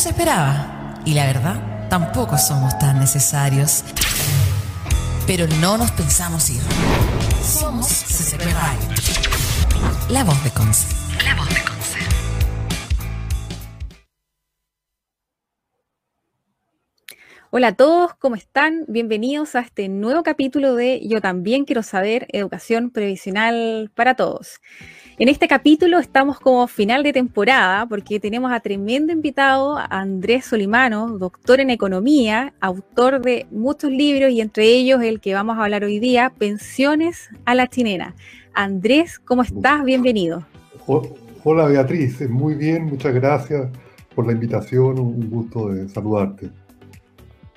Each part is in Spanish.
se esperaba. Y la verdad, tampoco somos tan necesarios. Pero no nos pensamos ir. Somos CCP. La voz de Conce. La voz de Conce. Hola a todos, ¿cómo están? Bienvenidos a este nuevo capítulo de Yo también quiero saber, educación previsional para todos. En este capítulo estamos como final de temporada porque tenemos a tremendo invitado, a Andrés Solimano, doctor en economía, autor de muchos libros y entre ellos el que vamos a hablar hoy día, Pensiones a la Chilena. Andrés, ¿cómo estás? Bienvenido. Hola Beatriz, muy bien, muchas gracias por la invitación, un gusto de saludarte.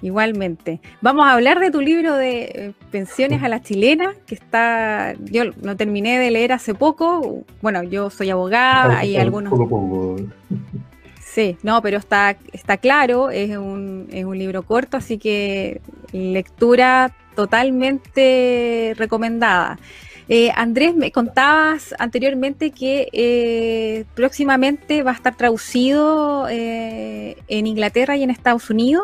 Igualmente. Vamos a hablar de tu libro de eh, pensiones a la chilena, que está, yo lo terminé de leer hace poco. Bueno, yo soy abogada, hay algunos. Sí, no, pero está, está claro, es un, es un libro corto, así que lectura totalmente recomendada. Eh, Andrés, me contabas anteriormente que eh, próximamente va a estar traducido en Inglaterra y en Estados Unidos.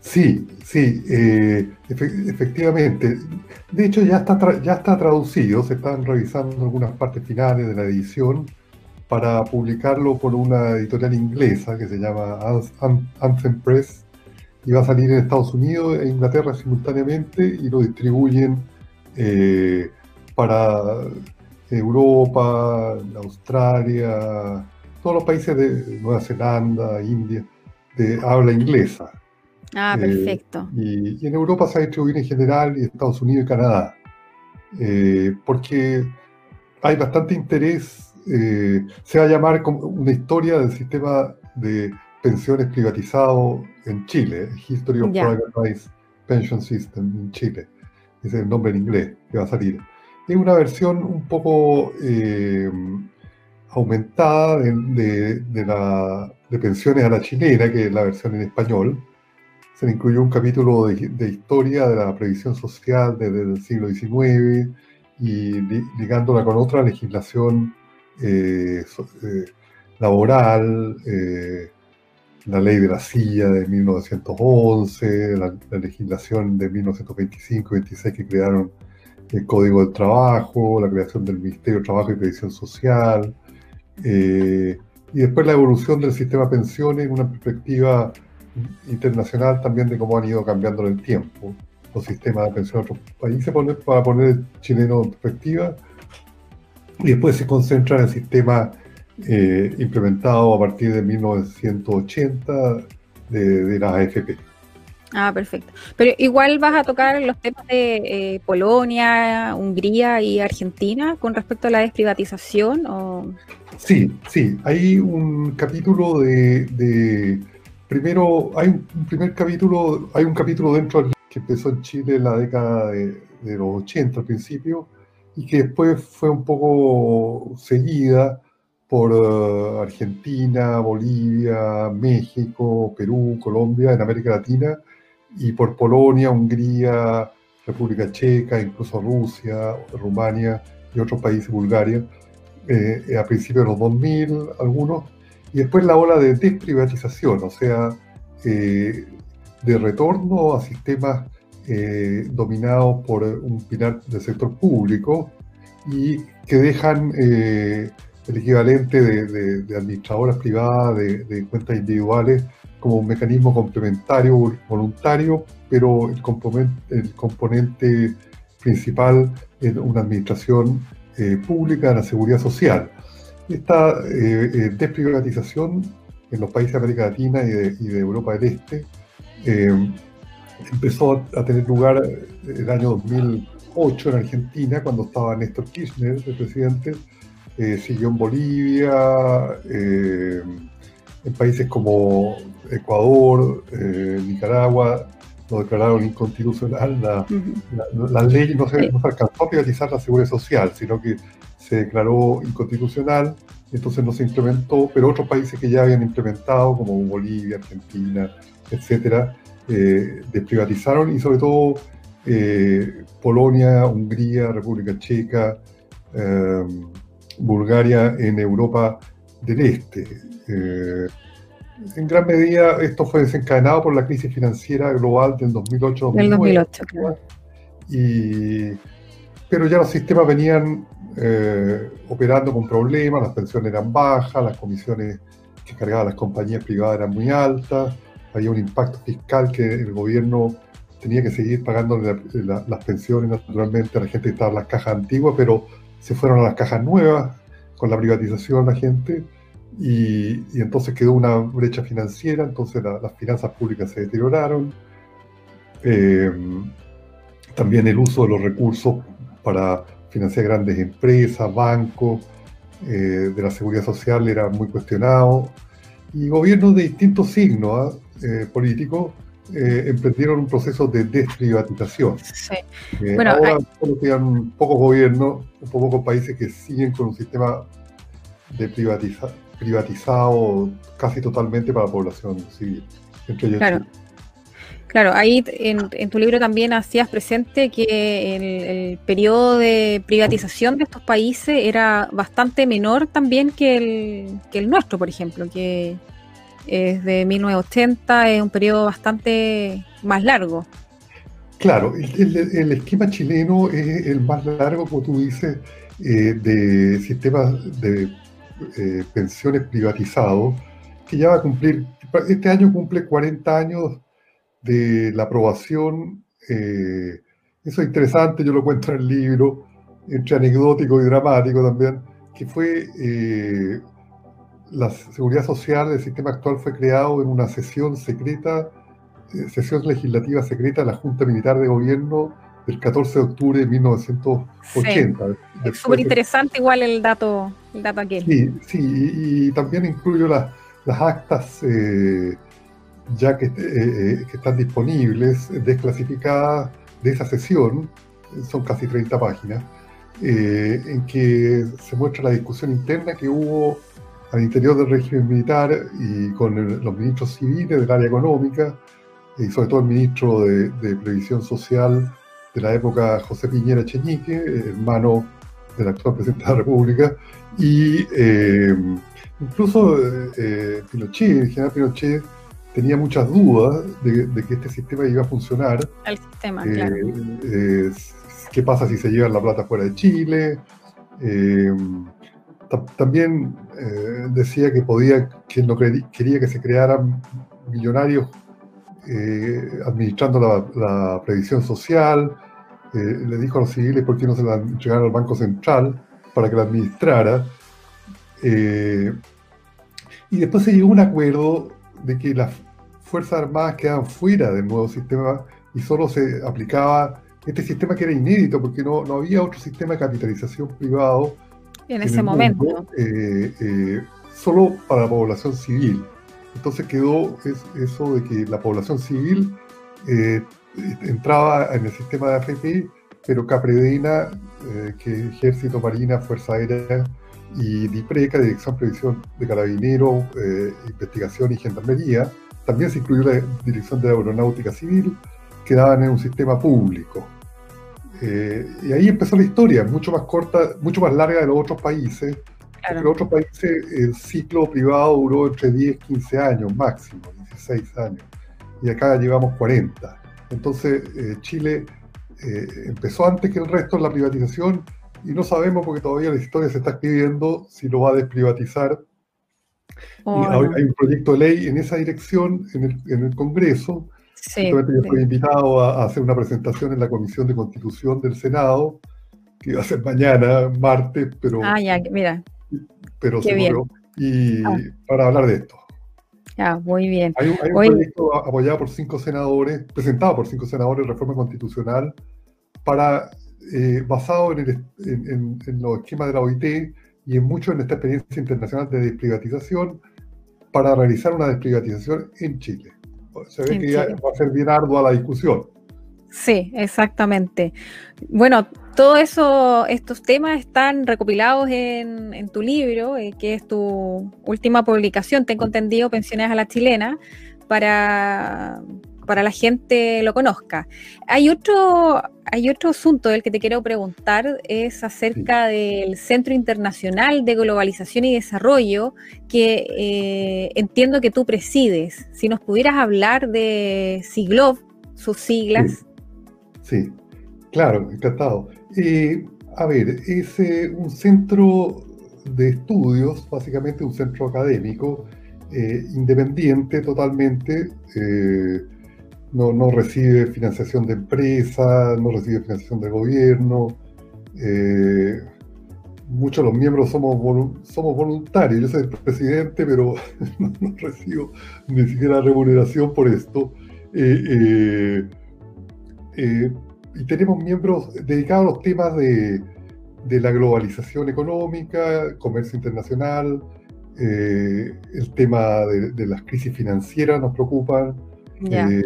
Sí, sí, eh, efectivamente. De hecho, ya está, ya está traducido, se están revisando algunas partes finales de la edición para publicarlo por una editorial inglesa que se llama Anthem Press y va a salir en Estados Unidos e Inglaterra simultáneamente y lo distribuyen eh, para Europa, Australia, todos los países de Nueva Zelanda, India, de habla inglesa. Ah, eh, perfecto. y, en Europa se ha distribuido en general, y Estados Unidos y Canadá, eh, porque hay bastante interés, eh, se va a llamar como una historia del sistema de pensiones privatizado en Chile, History of Privatized Pension System en Chile, ese es el nombre en inglés que va a salir. Es una versión un poco aumentada de, la, de pensiones a la chilena, que es la versión en español, se le incluyó un capítulo de, historia de la previsión social desde el siglo XIX y ligándola con otra legislación eh, eh, laboral, eh, la ley de la silla de 1911, la, legislación de 1925-26 que crearon el Código del Trabajo, la creación del Ministerio de Trabajo y Previsión Social, y después la evolución del sistema de pensiones en una perspectiva internacional también de cómo han ido cambiando en el tiempo los sistemas de pensión de otros países para poner el chileno en perspectiva y después se concentra en el sistema eh, implementado a partir de 1980 de, de las AFP. Ah, perfecto. Pero igual vas a tocar los temas de eh, Polonia, Hungría y Argentina con respecto a la desprivatización. ¿o? Sí, sí. Hay un capítulo de primero, hay un, primer capítulo, hay un capítulo dentro del que empezó en Chile en la década de, los 80 al principio y que después fue un poco seguida por eh, Argentina, Bolivia, México, Perú, Colombia, en América Latina, y por Polonia, Hungría, República Checa, incluso Rusia, Rumania y otros países, Bulgaria, eh, a principios de los 2000, algunos, y después la ola de desprivatización, o sea, eh, de retorno a sistemas eh, dominados por un pilar del sector público y que dejan eh, el equivalente de, administradoras privadas, de, cuentas individuales, como un mecanismo complementario, voluntario, pero el componente, principal es una administración pública de la seguridad social. Esta eh, eh, desprivatización en los países de América Latina y de, Europa del Este eh, empezó a tener lugar el año 2008 en Argentina, cuando estaba Néstor Kirchner, el presidente, siguió en Bolivia, en países como Ecuador, Nicaragua, lo declararon inconstitucional, la, la, ley no se, no se alcanzó a privatizar la seguridad social, sino que se declaró inconstitucional, entonces no se implementó, pero otros países que ya habían implementado, como Bolivia, Argentina, etcétera, eh, desprivatizaron y sobre todo eh, Polonia, Hungría, República Checa, eh, Bulgaria en Europa del Este. en gran medida esto fue desencadenado por la crisis financiera global del 2008-2009. Del 2008, claro. Y, pero ya los sistemas venían eh, operando con problemas, las pensiones eran bajas, las comisiones que cargaban las compañías privadas eran muy altas, había un impacto fiscal que el gobierno tenía que seguir pagando las pensiones naturalmente a la gente que estaba en las cajas antiguas, pero se fueron a las cajas nuevas con la privatización la gente y, entonces quedó una brecha financiera, entonces las finanzas públicas se deterioraron. Eh, también el uso de los recursos para financiar grandes empresas, bancos, eh, de la seguridad social era muy cuestionado. Y gobiernos de distintos signos ¿ah? eh, políticos emprendieron un proceso de desprivatización. Sí. Bueno, ahora solo quedan pocos gobiernos, pocos países que siguen con un sistema de privatización privatizado casi totalmente para la población civil. claro. Claro, ahí en, tu libro también hacías presente que el, periodo de privatización de estos países era bastante menor también que el, nuestro, por ejemplo, que es de 1980, es un periodo bastante más largo. Claro, el, esquema chileno es el más largo, como tú dices, eh, de sistemas de eh, pensiones privatizados, que ya va a cumplir, este año cumple 40 años de la aprobación. Eh, eso es interesante, yo lo cuento en el libro, entre anecdótico y dramático también, que fue eh, la seguridad social del sistema actual fue creado en una sesión secreta, sesión legislativa secreta de la Junta Militar de Gobierno del 14 de octubre de 1980. Es súper interesante igual el dato, el dato aquel. Sí, sí, y, también incluyo las, las actas eh, ya que, eh, eh, que, están disponibles, desclasificadas de esa sesión, son casi 30 páginas, en que se muestra la discusión interna que hubo al interior del régimen militar y con los ministros civiles del área económica, y sobre todo el ministro de, de Previsión Social de la época José Piñera Cheñique, hermano del actual presidente de la República, y eh, incluso eh, Pinochet, el general Pinochet, tenía muchas dudas de, que este sistema iba a funcionar. El sistema, eh, claro. ¿Qué pasa si se lleva la plata fuera de Chile? también decía que podía, que no quería que se crearan millonarios eh, administrando la, previsión social, eh, le dijo a los civiles por qué no se la entregaron al Banco Central para que la administrara. Eh, y después se llegó a un acuerdo de que las Fuerzas Armadas quedaban fuera del nuevo sistema y solo se aplicaba este sistema que era inédito porque no, no había otro sistema de capitalización privado. En, ese momento. solo para la población civil. Entonces quedó eso de que la población civil eh, entraba en el sistema de AFP, pero Capredena, eh, que Ejército, Marina, Fuerza Aérea y DIPRECA, Dirección Previsión de Carabineros, eh, Investigación y Gendarmería, también se incluyó la Dirección de Aeronáutica Civil, quedaban en un sistema público. y ahí empezó la historia, mucho más corta, mucho más larga de los otros países, en otros países el ciclo privado duró entre 10 15 años máximo, 16 años, y acá llevamos 40. Entonces eh, Chile eh, empezó antes que el resto en la privatización y no sabemos porque todavía la historia se está escribiendo si lo va a desprivatizar. Oh, hay un proyecto de ley en esa dirección en el, en el Congreso. Sí, yo fui invitado a, a, hacer una presentación en la Comisión de Constitución del Senado, que va a ser mañana, martes, pero... Ah, ya, mira pero seguro. Y ah. para hablar de esto. Ah, muy bien. Hay, un proyecto apoyado por cinco senadores, presentado por cinco senadores, reforma constitucional, para, eh, basado en, en, los esquemas de la OIT y en mucho en esta experiencia internacional de desprivatización, para realizar una desprivatización en Chile. Se ve que va a ser bien ardua la discusión. Sí, exactamente. Bueno, todos eso, estos temas están recopilados en, tu libro, eh, que es tu última publicación, tengo entendido, Pensiones a la Chilena, para, para la gente lo conozca. Hay otro, hay otro asunto del que te quiero preguntar, es acerca del Centro Internacional de Globalización y Desarrollo, que eh, entiendo que tú presides. Si nos pudieras hablar de SIGLOV, sus siglas. Sí, claro, encantado. Eh, a ver, es eh, un centro de estudios, básicamente un centro académico, independiente totalmente no, no recibe financiación de empresas, no recibe financiación del gobierno. Eh, muchos de los miembros somos, somos voluntarios. Yo soy el presidente, pero no, recibo ni siquiera remuneración por esto. Eh, eh, y tenemos miembros dedicados a los temas de, de la globalización económica, comercio internacional, el tema de, de, las crisis financieras nos preocupan, eh,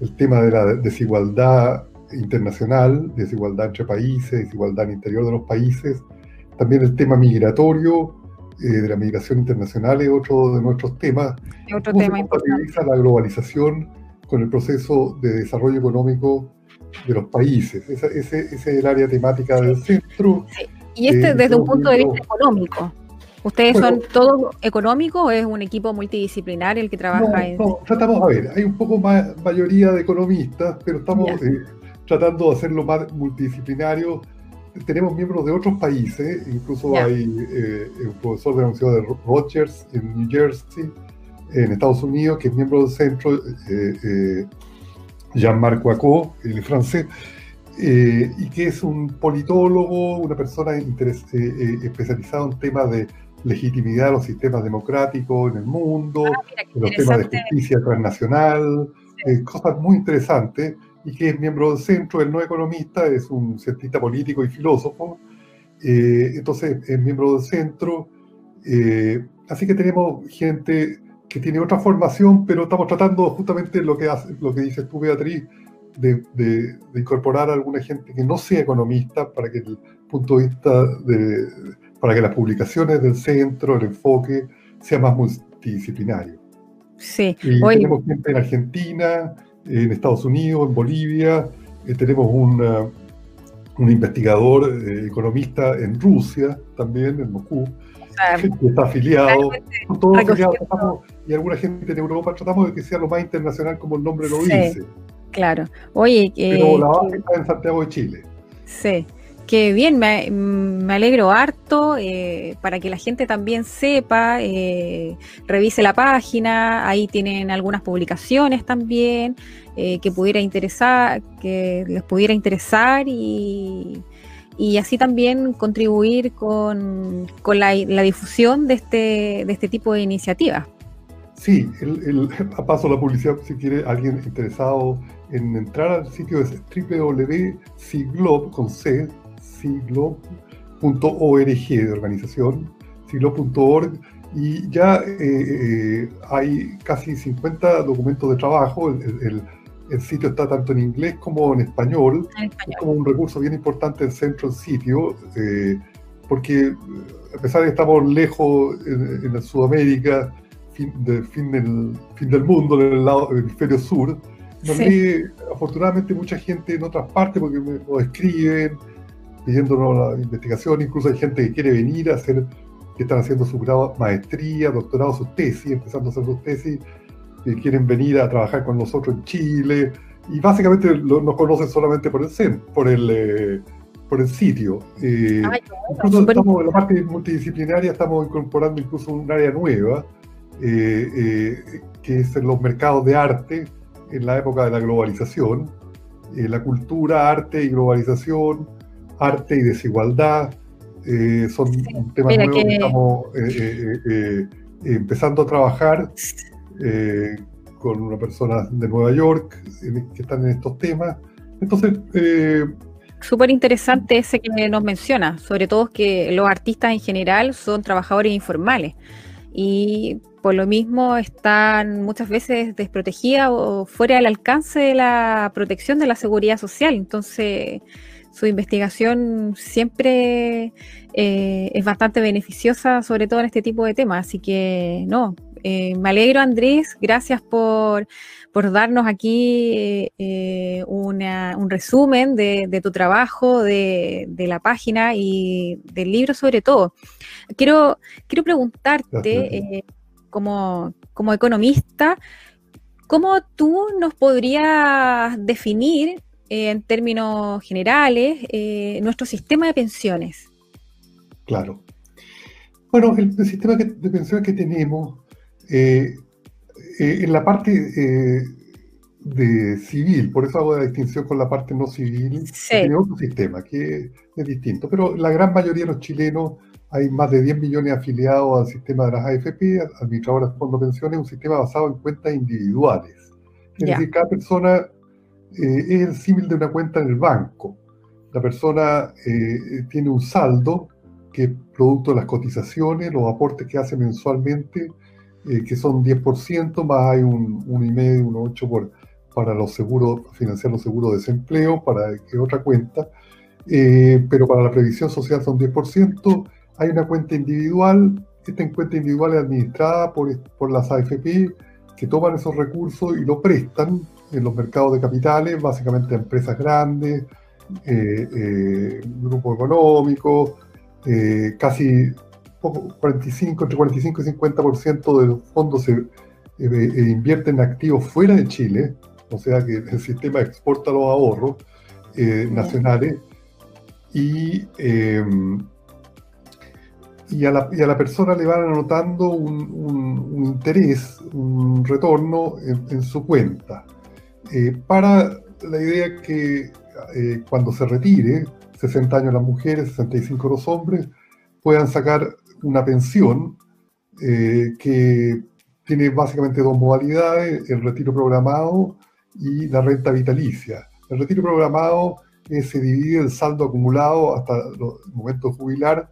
el tema de la desigualdad internacional, desigualdad entre países, desigualdad interior de los países, también el tema migratorio, eh, de la migración internacional es otro de nuestros temas. Otro tema se la globalización con el proceso de desarrollo económico de los países. Ese, es el área temática del centro. Y este eh, desde un punto de vista económico. ¿Ustedes son todos económicos o es un equipo multidisciplinar el que trabaja en.? No, tratamos, a ver, hay un poco más mayoría de economistas, pero estamos eh, tratando de hacerlo más multidisciplinario. Tenemos miembros de otros países, incluso hay eh, un profesor de la Universidad de Rogers en New Jersey, en Estados Unidos, que es miembro del centro, eh, Jean-Marc Wacot, el francés, y que es un politólogo, una persona especializada en temas de legitimidad de los sistemas democráticos en el mundo, ah, los temas de justicia transnacional, eh, cosas muy interesantes, y que es miembro del centro, él no economista, es un cientista político y filósofo, eh, entonces es miembro del centro, eh, así que tenemos gente que tiene otra formación, pero estamos tratando justamente lo que, hace, lo que dices tú, Beatriz, de, de, incorporar a alguna gente que no sea economista para que el punto de vista de, para que las publicaciones del centro, el enfoque, sea más multidisciplinario. Sí. Y tenemos gente en Argentina, en Estados Unidos, en Bolivia, eh, tenemos un, un investigador eh, economista en Rusia también, en Moscú, que está afiliado, todos afiliados, y alguna gente en Europa, tratamos de que sea lo más internacional como el nombre lo dice. Claro. Oye, Pero la base está en Santiago de Chile. Sí. Que bien, me, alegro harto eh, para que la gente también sepa, eh, revise la página, ahí tienen algunas publicaciones también eh, que pudiera interesar, que les pudiera interesar y, así también contribuir con, la, difusión de este, de este tipo de iniciativas. Sí, el, a paso la publicidad, si quiere alguien interesado en entrar al sitio es www.siglob con C, siglo.org de organización, siglo.org, y ya eh, eh, hay casi 50 documentos de trabajo. El, sitio está tanto en inglés como en español. Es como un recurso bien importante el centro del sitio, eh, porque a pesar de que estamos lejos en, Sudamérica, fin, fin, del, fin del mundo, en el lado del hemisferio sur, nos afortunadamente mucha gente en otras partes porque nos escriben, pidiéndonos la investigación, incluso hay gente que quiere venir a hacer, que están haciendo su grado, maestría, doctorado, su tesis, empezando a hacer sus tesis, que quieren venir a trabajar con nosotros en Chile, y básicamente nos conocen solamente por el por el, eh, por el sitio. Eh, incluso estamos en la parte multidisciplinaria, estamos incorporando incluso un área nueva, eh, que es en los mercados de arte en la época de la globalización, la cultura, arte y globalización, arte y desigualdad, eh, son temas nuevos que, estamos eh, eh, empezando a trabajar con una persona de Nueva York que están en estos temas. Entonces... Súper interesante ese que nos menciona, sobre todo que los artistas en general son trabajadores informales y por lo mismo están muchas veces desprotegidas o fuera del alcance de la protección de la seguridad social. Entonces, su investigación siempre eh, es bastante beneficiosa, sobre todo en este tipo de temas. Así que, no, me alegro, Andrés. Gracias por, darnos aquí un resumen de, tu trabajo, de, la página y del libro sobre todo. Quiero, quiero preguntarte, como, como economista, ¿cómo tú nos podrías definir en términos generales eh, nuestro sistema de pensiones. Claro. Bueno, el, sistema de pensiones que tenemos, eh, eh, en la parte de civil, por eso hago la distinción con la parte no civil, tiene otro sistema que es distinto, pero la gran mayoría de los chilenos, hay más de 10 millones afiliados al sistema de las AFP, administradoras de fondos de pensiones, un sistema basado en cuentas individuales. Es decir, cada persona eh, es el símil de una cuenta en el banco. La persona eh, tiene un saldo que es producto de las cotizaciones, los aportes que hace mensualmente, eh, que son 10%, más hay un 1,5, un 8% por, para los seguros, financiar los seguros de desempleo, para que otra cuenta, pero para la previsión social son 10%, hay una cuenta individual, esta cuenta individual es administrada por, por las AFP, que toman esos recursos y lo prestan en los mercados de capitales, básicamente empresas grandes, eh, eh, grupos económicos, eh, casi 45, entre 45 y 50% de los fondos se invierten en activos fuera de Chile, o sea que el sistema exporta los ahorros nacionales y, y, a la, persona le van anotando un, interés, un retorno en su cuenta. Eh, para la idea que eh, cuando se retire, 60 años las mujeres, 65 los hombres, puedan sacar una pensión eh, que tiene básicamente dos modalidades, el retiro programado y la renta vitalicia. El retiro programado se divide el saldo acumulado hasta el momento de jubilar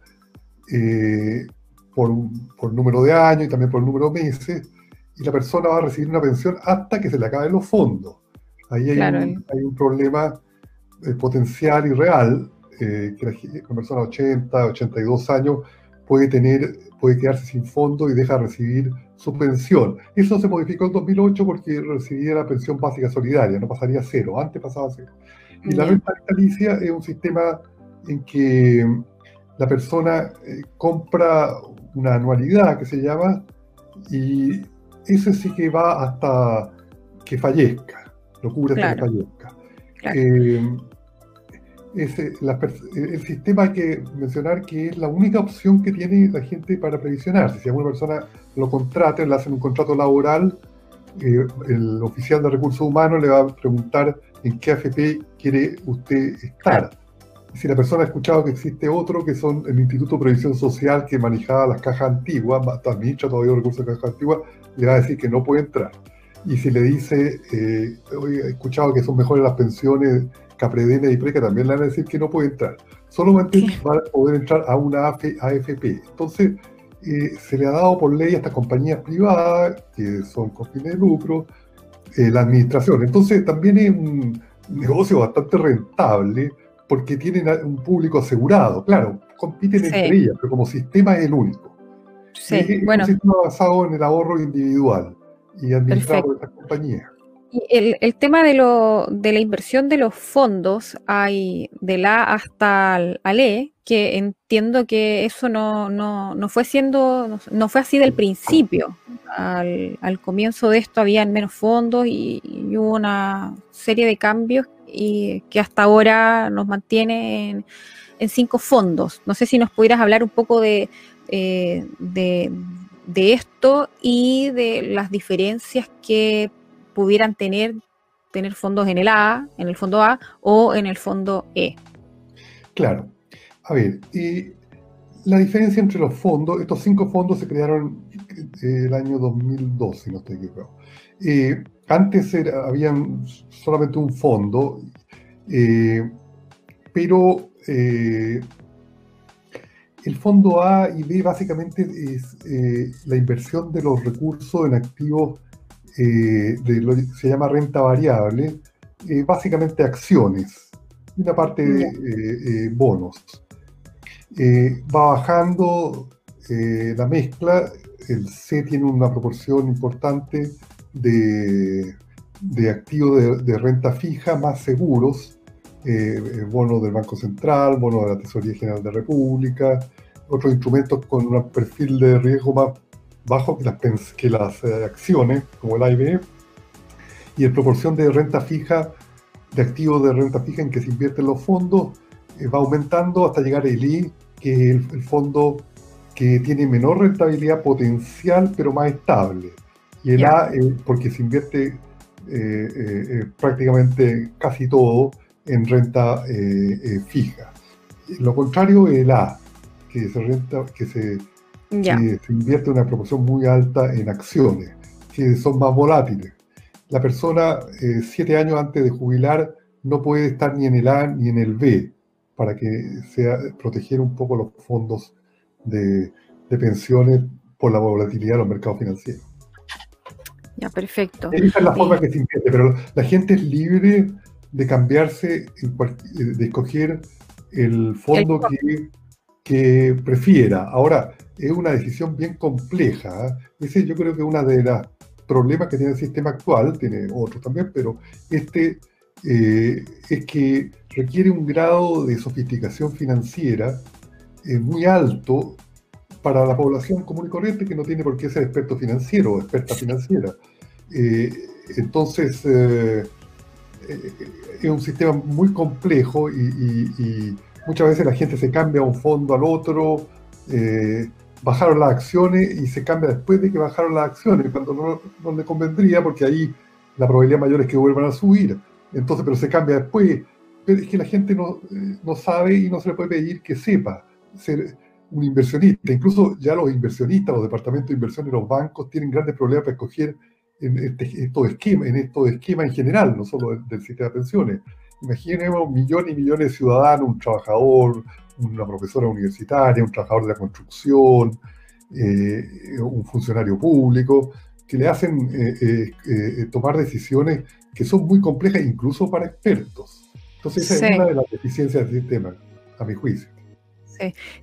por, número de años y también por número de meses, y la persona va a recibir una pensión hasta que se le acaben los fondos. Ahí hay, un, problema eh, potencial y real, eh, que la, persona de 80, 82 años puede, tener, puede quedarse sin fondo y deja de recibir su pensión. Eso se modificó en 2008 porque recibía la pensión básica solidaria, no pasaría a cero, antes pasaba a cero. Y la renta vitalicia es un sistema en que la persona eh, compra una anualidad que se llama y eso sí que va hasta que fallezca lo cubre hasta que fallezca. Eh, el sistema hay que mencionar que es la única opción que tiene la gente para previsionarse. Si alguna persona lo contrata, le hacen un contrato laboral, eh, el oficial de recursos humanos le va a preguntar en qué AFP quiere usted estar. Si la persona ha escuchado que existe otro, que son el Instituto de Previsión Social que manejaba las cajas antiguas, administra todavía los recursos de cajas antiguas, le va a decir que no puede entrar y si le dice, eh, he escuchado que son mejores las pensiones Capredena y Preca, también le van a decir que no puede entrar. Solamente va a poder entrar a una AFP. Entonces, eh, se le ha dado por ley a estas compañías privadas, que son con fines de lucro, eh, la administración. Entonces, también es un negocio bastante rentable porque tienen un público asegurado. Claro, compiten entre ellas, pero como sistema es el único. Sí, es, bueno. un sistema basado en el ahorro individual y administrado por esta compañía. Y el, tema de, lo, de la inversión de los fondos, hay de la hasta al E, que entiendo que eso no, no, no fue siendo, no, fue así del principio. Al, al, comienzo de esto habían menos fondos y, hubo una serie de cambios y que hasta ahora nos mantiene en, en cinco fondos. No sé si nos pudieras hablar un poco de, eh, de, de esto y de las diferencias que pudieran tener tener fondos en el A, en el fondo A o en el fondo E. Claro. A ver, y la diferencia entre los fondos, estos cinco fondos se crearon eh, el año 2012, si no estoy equivocado. Eh, antes era, habían solamente un fondo, eh, pero el fondo A y B básicamente es eh, la inversión de los recursos en activos eh, de lo que se llama renta variable, eh, básicamente acciones, y una parte de bonos. va bajando la mezcla, el C tiene una proporción importante de, activos de, renta fija más seguros, eh, eh, bonos del Banco Central, bonos de la Tesorería General de la República, otros instrumentos con un perfil de riesgo más bajo que las, que las acciones, como el AIB, y en proporción de renta fija, de activos de renta fija en que se invierten los fondos, va aumentando hasta llegar el I, que es el fondo que tiene menor rentabilidad potencial, pero más estable. Y el A, porque se invierte eh, eh, eh, prácticamente casi todo en renta fija. Lo contrario, el A, que se, renta, que se, que se invierte una proporción muy alta en acciones, que son más volátiles. La persona, siete años antes de jubilar, no puede estar ni en el A ni en el B, para que sea proteger un poco los fondos de, pensiones por la volatilidad de los mercados financieros. Ya, perfecto. Esa es la forma que se entiende, pero la gente es libre de cambiarse, de escoger el fondo que, que, prefiera. Ahora, es una decisión bien compleja. ¿eh? Ese yo creo que es uno de los problemas que tiene el sistema actual, tiene otros también, pero este eh, es que requiere un grado de sofisticación financiera es muy alto para la población común y corriente que no tiene por qué ser experto financiero o experta financiera. Eh, entonces, eh, eh, es un sistema muy complejo y, muchas veces la gente se cambia un fondo al otro, bajaron las acciones y se cambia después de que bajaron las acciones, cuando no, no le convendría, porque ahí la probabilidad mayor es que vuelvan a subir. Entonces, pero se cambia después. Pero es que la gente no, no sabe y no se le puede pedir que sepa ser un inversionista. Incluso ya los inversionistas, los departamentos de inversión de los bancos tienen grandes problemas para escoger en este, estos esquemas, en estos esquemas en general, no solo del, sistema de pensiones. Imaginemos millones y millones de ciudadanos, un trabajador, una profesora universitaria, un trabajador de la construcción, eh, un funcionario público, que le hacen eh, eh, tomar decisiones que son muy complejas incluso para expertos. Entonces esa es una de las deficiencias del sistema, a mi juicio.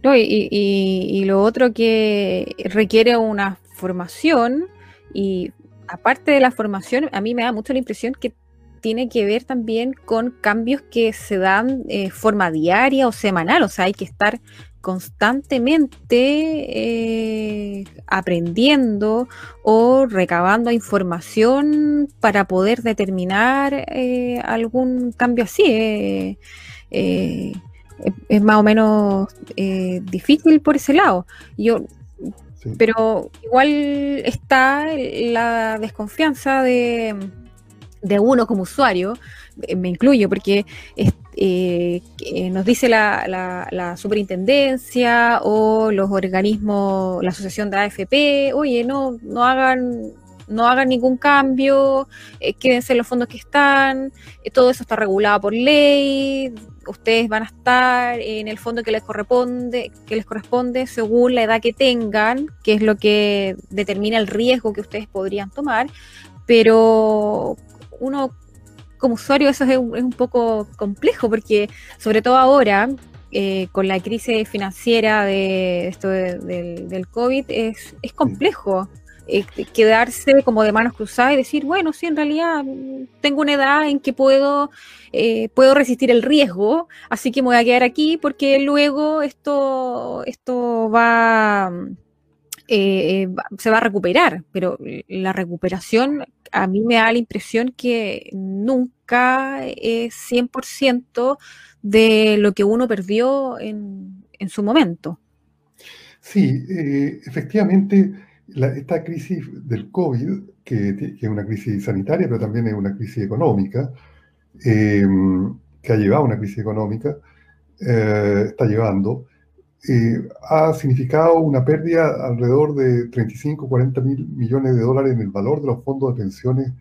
No, y, lo otro que requiere una formación y aparte de la formación, a mí me da mucho la impresión que tiene que ver también con cambios que se dan eh, forma diaria o semanal, o sea, hay que estar constantemente eh, aprendiendo o recabando información para poder determinar eh, algún cambio así es más o menos eh, difícil por ese lado. Yo, Pero igual está la desconfianza de, uno como usuario, eh, me incluyo, porque eh, nos dice la, la, superintendencia o los organismos, la asociación de AFP, oye, no, no hagan no hagan ningún cambio, quédense en los fondos que están, todo eso está regulado por ley, ustedes van a estar en el fondo que les corresponde, que les corresponde según la edad que tengan, que es lo que determina el riesgo que ustedes podrían tomar, pero uno como usuario eso es un, poco complejo porque sobre todo ahora eh, con la crisis financiera de esto del, COVID es, es complejo. Eh, quedarse como de manos cruzadas y decir, bueno, sí, en realidad tengo una edad en que puedo, eh, puedo resistir el riesgo, así que me voy a quedar aquí porque luego esto, esto va, eh, se va a recuperar, pero la recuperación a mí me da la impresión que nunca es 100% de lo que uno perdió en, en su momento. Sí, efectivamente esta crisis del COVID, que, es una crisis sanitaria, pero también es una crisis económica, em, que ha llevado a una crisis económica, eh, está llevando, eh, ha significado una pérdida alrededor de 35, 40 mil millones de dólares en el valor de los fondos de pensiones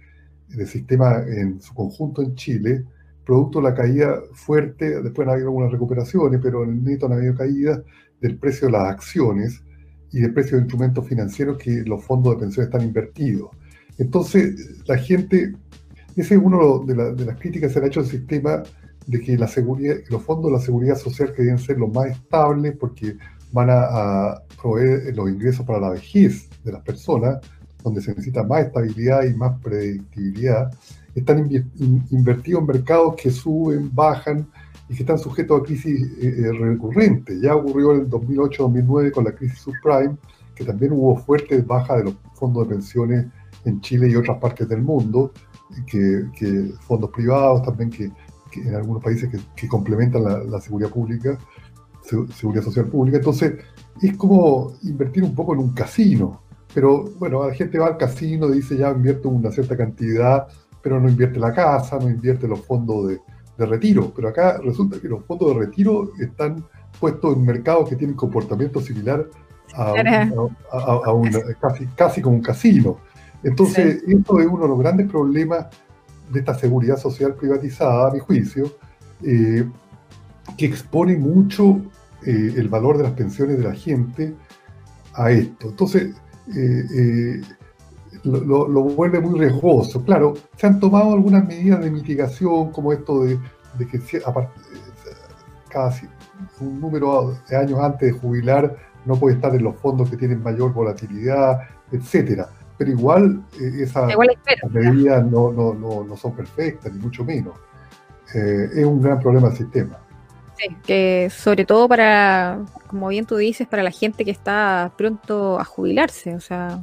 del sistema en su conjunto en Chile, producto de la caída fuerte, después ha habido algunas recuperaciones, pero en el neto han habido caídas del precio de las acciones, y de precio de instrumentos financieros que los fondos de pensiones están invertidos. Entonces, la gente, ese es uno de, las críticas que se ha hecho al sistema de que la seguridad, los fondos de la seguridad social que ser los más estables porque van a, proveer los ingresos para la vejez de las personas, donde se necesita más estabilidad y más predictibilidad, están invertidos en mercados que suben, bajan y que están sujetos a crisis eh, eh, recurrentes. Ya ocurrió en el 2008-2009 con la crisis subprime, que también hubo fuertes bajas de los fondos de pensiones en Chile y otras partes del mundo, que, fondos privados también que, en algunos países que, complementan la, seguridad pública, seguridad social pública. Entonces, es como invertir un poco en un casino. Pero bueno, la gente va al casino, dice ya invierto una cierta cantidad, pero no invierte la casa, no invierte los fondos de, retiro. Pero acá resulta que los fondos de retiro están puestos en mercados que tienen comportamiento similar a, un, casi, casi como un casino. Entonces, esto es uno de los grandes problemas de esta seguridad social privatizada, a mi juicio, eh, que expone mucho eh, el valor de las pensiones de la gente a esto. Entonces, eh, lo, vuelve muy riesgoso. Claro, se han tomado algunas medidas de mitigación, como esto de, que casi un número de años antes de jubilar no puede estar en los fondos que tienen mayor volatilidad, etcétera pero igual eh, esas medidas no, no, no, son perfectas, ni mucho menos. Eh, es un gran problema del sistema. Sí, que sobre todo para, como bien tú dices, para la gente que está pronto a jubilarse, o sea,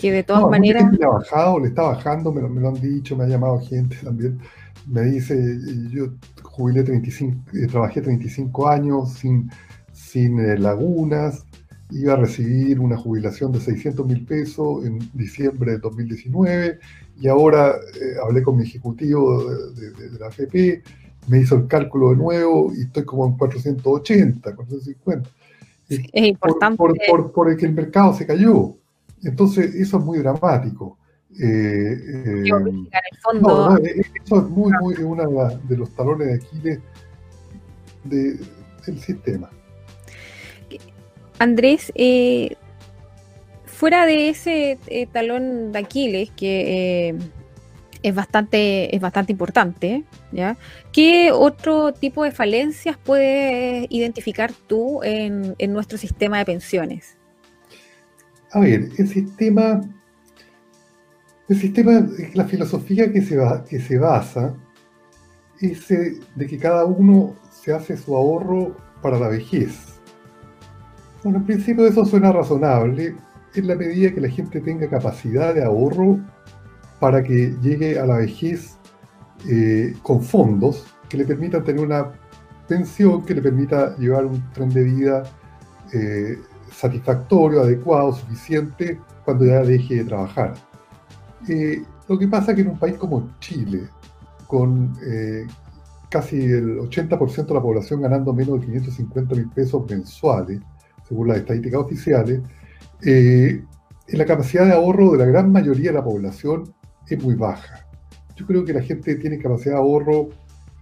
que de todas maneras... Le ha bajado, le está bajando, me lo, me lo, han dicho, me ha llamado gente también, me dice, yo jubilé 35, eh, trabajé 35 años sin, sin lagunas, iba a recibir una jubilación de 600 mil pesos en diciembre de 2019 y ahora eh, hablé con mi ejecutivo de, la AFP, me hizo el cálculo de nuevo y estoy como en 480, 450. es importante. Por, por, por, el que el mercado se cayó. Entonces, eso es muy dramático. Eh, eh, no, eso es muy, muy uno de los talones de Aquiles del sistema. Andrés, eh, fuera de ese eh, talón de Aquiles, que eh, es, bastante, es bastante importante, ¿ya? ¿qué otro tipo de falencias puedes identificar tú en, nuestro sistema de pensiones? A ver, el sistema, el sistema, la filosofía que se, basa es de que cada uno se hace su ahorro para la vejez. Bueno, en principio eso suena razonable en la medida que la gente tenga capacidad de ahorro para que llegue a la vejez eh, con fondos que le permitan tener una pensión, que le permita llevar un tren de vida eh, satisfactorio, adecuado, suficiente cuando ya deje de trabajar. Eh, lo que pasa es que en un país como Chile, con casi el 80% de la población ganando menos de 550 mil pesos mensuales, según las estadísticas oficiales, eh, la capacidad de ahorro de la gran mayoría de la población es muy baja. Yo creo que la gente tiene capacidad de ahorro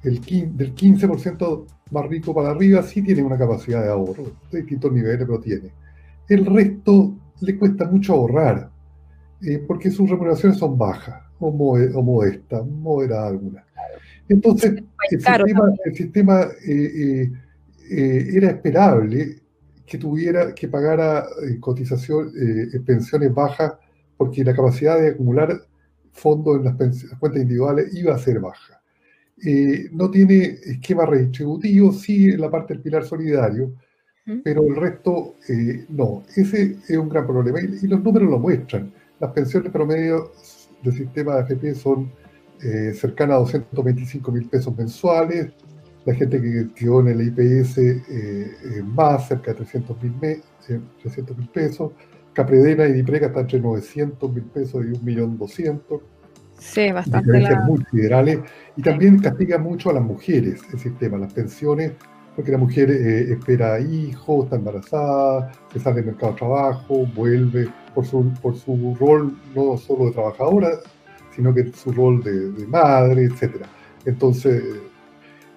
el del 15% más rico para arriba, sí tiene una capacidad de ahorro, de distintos niveles, pero tiene. El resto le cuesta mucho ahorrar, eh, porque sus remuneraciones son bajas o, modestas, moderadas algunas. Entonces, el sistema, eh, era esperable que tuviera que pagara eh, cotización, eh, pensiones bajas, porque la capacidad de acumular fondos en las, cuentas individuales iba a ser baja. Eh, no tiene esquema redistributivo, sí en la parte del pilar solidario, pero el resto no. Ese es un gran problema y, los números lo muestran. Las pensiones promedio del sistema de AFP son cercanas a 225 mil pesos mensuales, la gente que quedó en el IPS eh, eh, más, cerca de 300 mil eh, pesos. Capredena y Diprega están entre 900 mil pesos y 1.200.000. Sí, bastante. muy. Y también castiga mucho a las mujeres el sistema, las pensiones, porque la mujer espera hijos, está embarazada, se sale del mercado de trabajo, vuelve por su, por su rol no solo de trabajadora, sino que su rol de, de madre, etc. Entonces,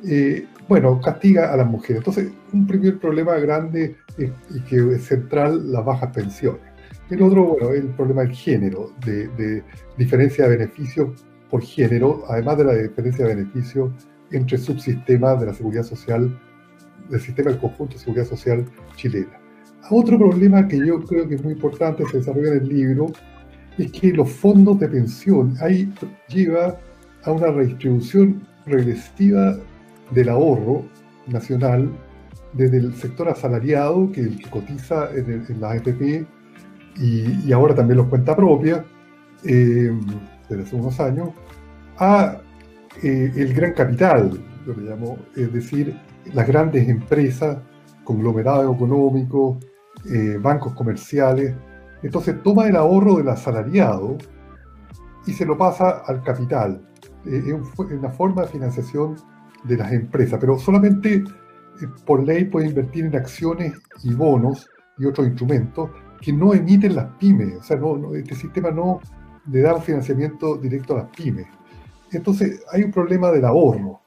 eh, bueno, castiga a las mujeres. Entonces, un primer problema grande y que es central, las bajas pensiones. El otro, bueno, es el problema del género, de, diferencia de beneficios por género, además de la diferencia de beneficios entre subsistemas de la seguridad social del sistema del conjunto de seguridad social chilena. Otro problema que yo creo que es muy importante, se desarrolla en el libro, es que los fondos de pensión ahí lleva a una redistribución regresiva del ahorro nacional desde el sector asalariado, que el que cotiza en, la AFP y, ahora también los cuenta propia, eh, desde hace unos años, a eh, el gran capital, yo llamo, es decir, las grandes empresas, conglomerados económicos, eh, bancos comerciales. Entonces toma el ahorro del asalariado y se lo pasa al capital. es una forma de financiación de las empresas, pero solamente por ley puede invertir en acciones y bonos y otros instrumentos que no emiten las pymes. O sea, no, este sistema no le da un financiamiento directo a las pymes. Entonces, hay un problema del ahorro.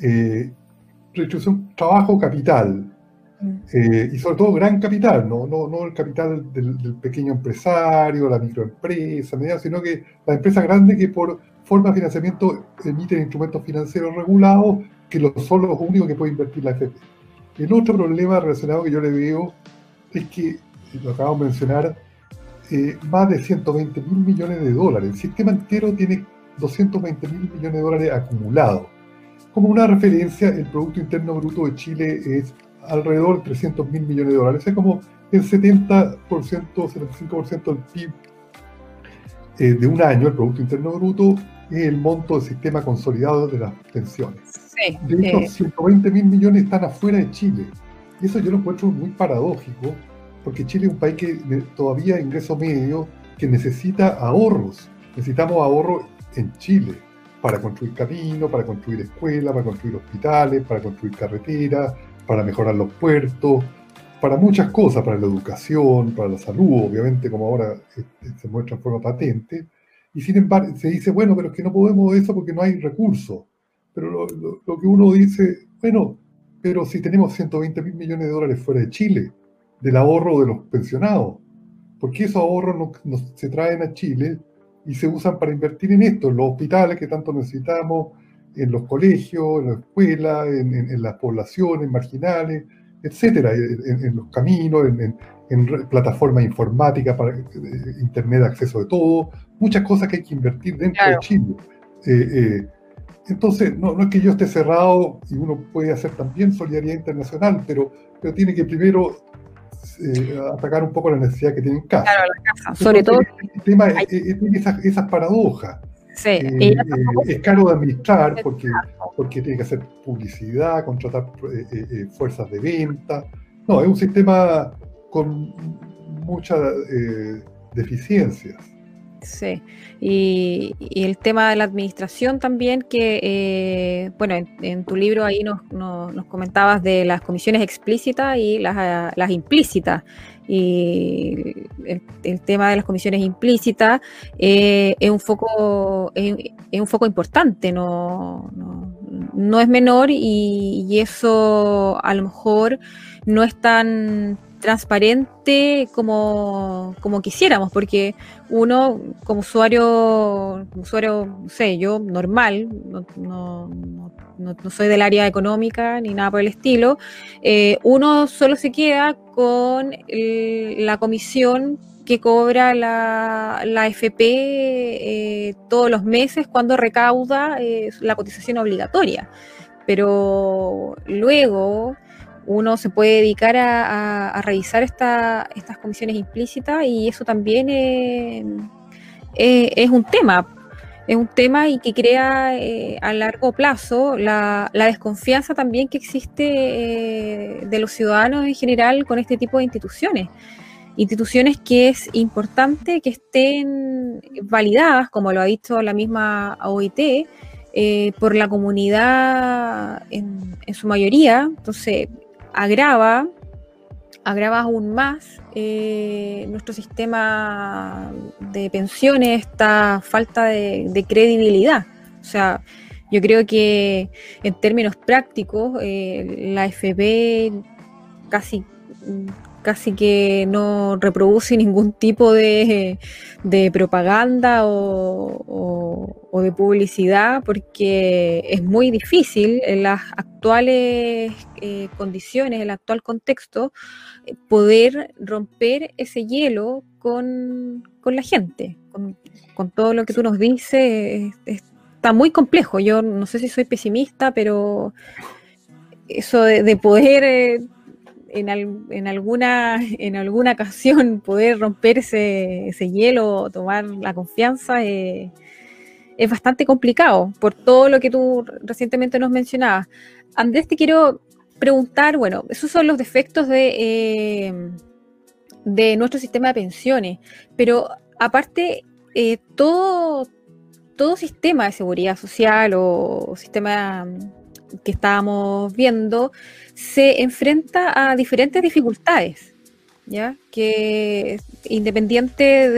Eh, trabajo capital, eh, y sobre todo gran capital, no, no, no el capital del, pequeño empresario, la microempresa, sino que las empresas grandes que por forma de financiamiento emiten instrumentos financieros regulados que son los únicos que puede invertir la FP. El otro problema relacionado que yo le veo es que, lo acabo de mencionar, eh, más de 120 mil millones de dólares. El sistema entero tiene 220 mil millones de dólares acumulados. Como una referencia, el Producto Interno Bruto de Chile es alrededor de 300 mil millones de dólares. Es como el 70%, 75% del PIB eh, de un año, el Producto Interno Bruto, es el monto del sistema consolidado de las pensiones de hecho, 120 mil millones están afuera de Chile. Y eso yo lo encuentro muy paradójico, porque Chile es un país que todavía ingreso medio, que necesita ahorros. Necesitamos ahorros en Chile para construir caminos, para construir escuelas, para construir hospitales, para construir carreteras, para mejorar los puertos, para muchas cosas, para la educación, para la salud, obviamente, como ahora este, se muestra en forma patente. Y sin embargo, se dice, bueno, pero es que no podemos eso porque no hay recursos. Pero lo, que uno dice, bueno, pero si tenemos 120 mil millones de dólares fuera de Chile, del ahorro de los pensionados, ¿por qué esos ahorros no, se traen a Chile y se usan para invertir en esto, en los hospitales que tanto necesitamos, en los colegios, en la escuela, en, las poblaciones marginales, etcétera, en, los caminos, en, plataformas informáticas para eh, Internet acceso de todo, muchas cosas que hay que invertir dentro de Chile. Eh, eh, entonces, no, es que yo esté cerrado y uno puede hacer también solidaridad internacional, pero, pero tiene que primero eh, atacar un poco la necesidad que tiene en casa. Claro, la casa. Sobre todo. El tema tiene esas, paradojas. Sí, eh, eh, es caro de administrar porque, porque tiene que hacer publicidad, contratar fuerzas de venta. No, es un sistema con muchas deficiencias. Sí, y, el tema de la administración también, que, eh, bueno, en, tu libro ahí nos, comentabas de las comisiones explícitas y las, implícitas. Y el, tema de las comisiones implícitas eh, es, un foco, es, un foco importante, no, no, es menor y, y eso a lo mejor no es tan transparente como, como quisiéramos, porque uno como usuario, usuario, no sé, yo normal, no, no, no, soy del área económica ni nada por el estilo, eh, uno solo se queda con la comisión que cobra la, la FP eh, todos los meses cuando recauda eh, la cotización obligatoria. Pero luego uno se puede dedicar a, revisar estas comisiones implícitas y eso también es, un tema, es un tema y que crea eh, a largo plazo la, desconfianza también que existe eh, de los ciudadanos en general con este tipo de instituciones. Instituciones que es importante que estén validadas, como lo ha dicho la misma OIT, eh, por la comunidad en, en, su mayoría. Entonces, agrava, agrava aún más eh, nuestro sistema de pensiones, esta falta de, credibilidad. O sea, yo creo que en términos prácticos, eh, la FP casi, casi que no reproduce ningún tipo de, propaganda o, de publicidad porque es muy difícil en las actuales eh, condiciones, el actual contexto, eh, poder romper ese hielo con, la gente, con, todo lo que tú nos dices. está muy complejo. Yo no sé si soy pesimista, pero eso de, poder en, alguna, en alguna ocasión poder romper ese, ese hielo, tomar la confianza, es bastante complicado por todo lo que tú recientemente nos mencionabas. Andrés, te quiero preguntar, bueno, esos son los defectos de, eh, de nuestro sistema de pensiones, pero aparte, eh, todo, todo sistema de seguridad social o sistema que estábamos viendo se enfrenta a diferentes dificultades, ¿ya? Que independiente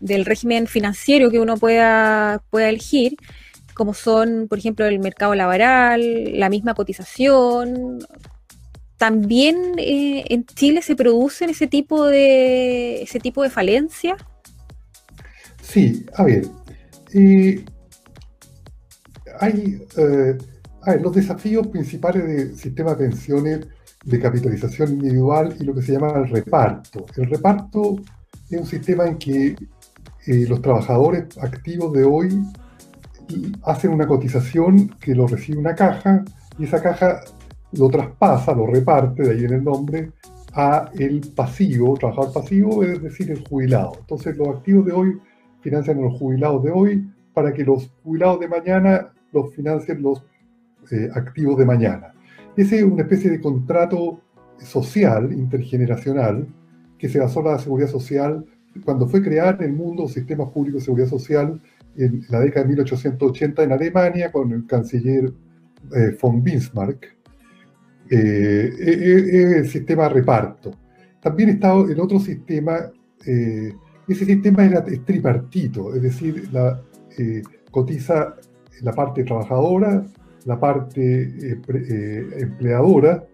del régimen financiero que uno pueda, pueda elegir, como son, por ejemplo, el mercado laboral, la misma cotización, también eh, en Chile se producen ese tipo de ese tipo de falencias. Sí, a ver, eh, hay, eh, los desafíos principales del sistema de pensiones de capitalización individual y lo que se llama el reparto. El reparto es un sistema en que eh, los trabajadores activos de hoy hacen una cotización que lo recibe una caja y esa caja lo traspasa, lo reparte, de ahí en el nombre, a el pasivo, trabajador pasivo, es decir, el jubilado. Entonces los activos de hoy financian a los jubilados de hoy para que los jubilados de mañana los financien los eh, activos de mañana. Ese es una especie de contrato social, intergeneracional, que se basó en la seguridad social cuando fue creado en el mundo sistemas públicos de seguridad social en la década de 1880 en Alemania con el canciller eh, von Bismarck. Eh, es el sistema reparto. También está el otro sistema, ese sistema era tripartito, es decir, la, cotiza la parte trabajadora, la parte eh, eh, empleadora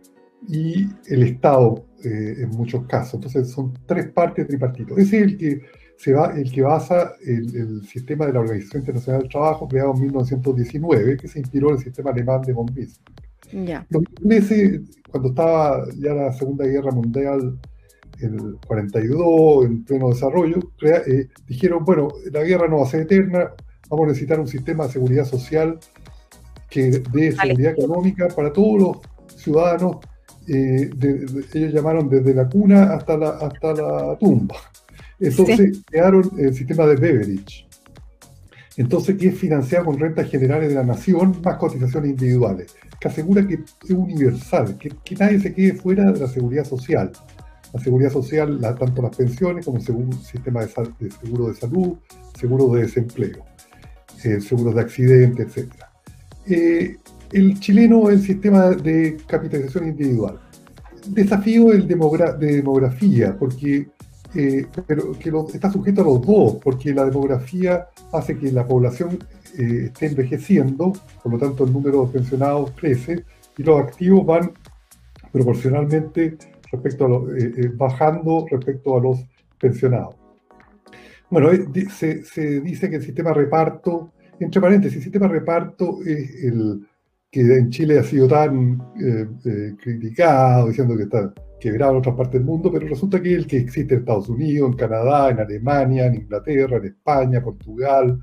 y el Estado eh, en muchos casos. Entonces son tres partes tripartitos. Ese es el que, se va, el que basa el, sistema de la Organización Internacional del Trabajo creado en 1919, que se inspiró en el sistema alemán de von Bismarck. Los ingleses, cuando estaba ya la Segunda Guerra Mundial, en el 42, en pleno desarrollo, dijeron, bueno, la guerra no va a ser eterna, vamos a necesitar un sistema de seguridad social que dé seguridad económica para todos los ciudadanos. Eh, ellos llamaron desde la cuna hasta la, hasta la tumba. Entonces crearon el sistema de Beveridge. Entonces, que es financiado con rentas generales de la nación más cotizaciones individuales, que asegura que es universal, que, nadie se quede fuera de la seguridad social. La seguridad social, tanto las pensiones como el sistema de, de seguro de salud, seguro de desempleo. Eh, seguros de accidente, etc. Eh, el chileno es el sistema de capitalización individual. Desafío el de demografía, porque eh, pero que está sujeto a los dos, porque la demografía hace que la población esté envejeciendo, por lo tanto el número de pensionados crece y los activos van proporcionalmente respecto a bajando respecto a los pensionados. Bueno, eh, se, dice que el sistema reparto, entre paréntesis, el sistema reparto es el que en Chile ha sido tan eh, eh, criticado, diciendo que está quebrado en otras partes del mundo, pero resulta que es el que existe en Estados Unidos, en Canadá, en Alemania, en Inglaterra, en España, Portugal,